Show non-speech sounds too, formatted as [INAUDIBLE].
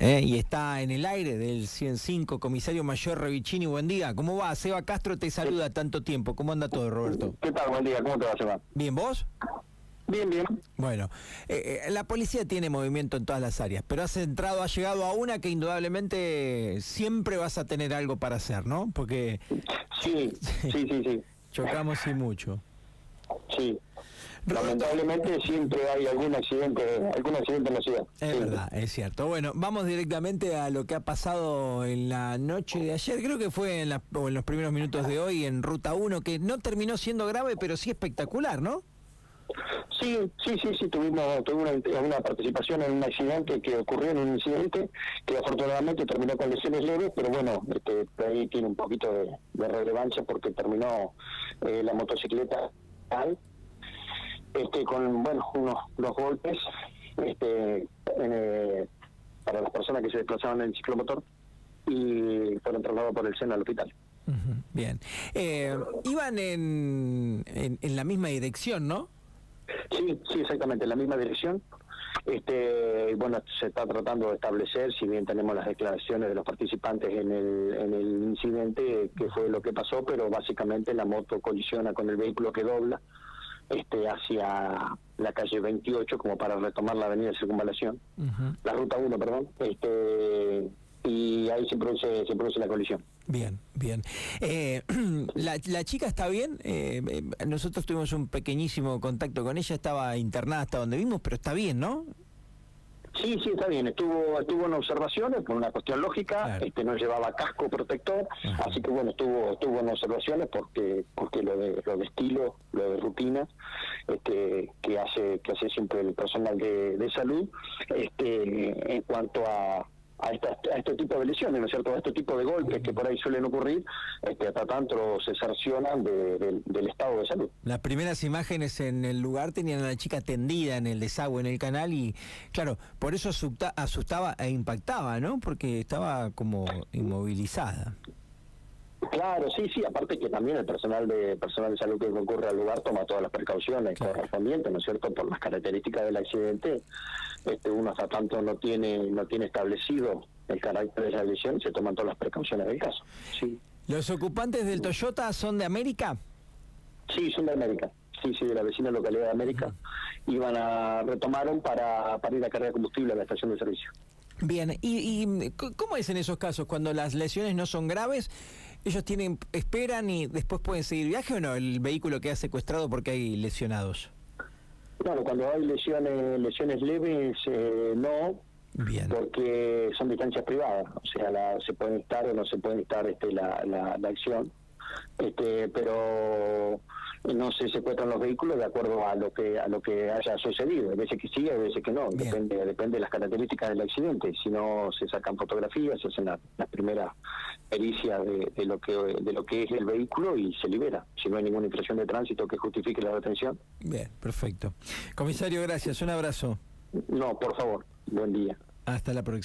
¿eh? y está en el aire del 105, comisario mayor Revicini. Buen día, ¿cómo va? Seba Castro te saluda tanto tiempo. ¿Cómo anda todo, Roberto? ¿Qué tal? Buen día, ¿cómo te va, Seba? Bien, ¿vos? Bien, bien. Bueno, eh, eh, la policía tiene movimiento en todas las áreas, pero has entrado, has llegado a una que indudablemente siempre vas a tener algo para hacer, ¿no? Porque Sí, sí, sí, sí. [LAUGHS] chocamos y mucho. Sí. Lamentablemente siempre hay algún accidente, algún accidente en la ciudad. Es verdad, es cierto. Bueno, vamos directamente a lo que ha pasado en la noche de ayer. Creo que fue en, la- o en los primeros minutos de hoy en Ruta 1, que no terminó siendo grave, pero sí espectacular, ¿no? Sí, sí, sí, sí, tuvimos, tuvimos una, una participación en un accidente que ocurrió en un incidente que afortunadamente terminó con lesiones leves, pero bueno, este, ahí tiene un poquito de, de relevancia porque terminó eh, la motocicleta tal, este, con, bueno, unos, unos golpes este, en, eh, para las personas que se desplazaban en el ciclomotor y fueron trasladados por el SENA al hospital. Ujú, Bien. Eh, iban en, en, en la misma dirección, ¿no? Sí, sí, exactamente, en la misma dirección. Este, bueno, se está tratando de establecer, si bien tenemos las declaraciones de los participantes en el, en el incidente, que fue lo que pasó, pero básicamente la moto colisiona con el vehículo que dobla este, hacia la calle 28 como para retomar la avenida de Circunvalación, la ruta 1, perdón, este, y ahí se produce, se produce la colisión. Bien, bien. Eh, [CLEARS THROAT] la, la chica está bien. Eh, eh, nosotros tuvimos un pequeñísimo contacto con ella. Estaba internada hasta donde vimos, pero está bien, ¿no? Sí, sí, está bien. Estuvo estuvo en observaciones por una cuestión lógica. Claro. Este no llevaba casco protector, Ajá. así que bueno estuvo estuvo en observaciones porque porque lo de lo de estilo, lo de rutina, este que hace que hace siempre el personal de, de salud, este en cuanto a a, esta- a este tipo de lesiones, ¿no es cierto? A este tipo de golpes que por ahí suelen ocurrir, este, hasta tanto se cercionan de- del- estado de salud. Las primeras imágenes en el lugar tenían a la chica tendida en el desagüe en el canal y, claro, por eso asusta- asustaba e impactaba, ¿no? Porque estaba como inmovilizada. Claro, sí, sí, aparte que también el personal de personal de salud que concurre al lugar toma todas las precauciones Claro. correspondientes, ¿no es cierto? Por las características del accidente, este, uno hasta tanto no tiene no tiene establecido el carácter de la lesión, se toman todas las precauciones del caso. Sí, ¿Los ocupantes del Toyota son de América? sí, son de América, sí, sí, de la vecina localidad de América, iban a retomaron para, para ir a cargar combustible a la estación de servicio. Bien, ¿Y, y cómo es en esos casos cuando las lesiones no son graves? ¿Ellos tienen esperan y después pueden seguir viaje o no? El vehículo queda secuestrado porque hay lesionados. Bueno, cuando hay lesiones lesiones leves, eh, no, Bien. porque son distancias privadas, o sea, la- se puede estar o no se puede estar este, la, la, la acción, este, pero no se secuestran los vehículos de acuerdo a lo que a lo que haya sucedido, hay veces que sí, hay veces que no, Bien. depende depende de las características del accidente, si no se sacan fotografías, se hacen la, la primera pericia de, de lo que de lo que es el vehículo y se libera, si no hay ninguna infracción de tránsito que justifique la detención. Bien, perfecto. Comisario, gracias. Un abrazo. No, por favor, buen día. Hasta la próxima.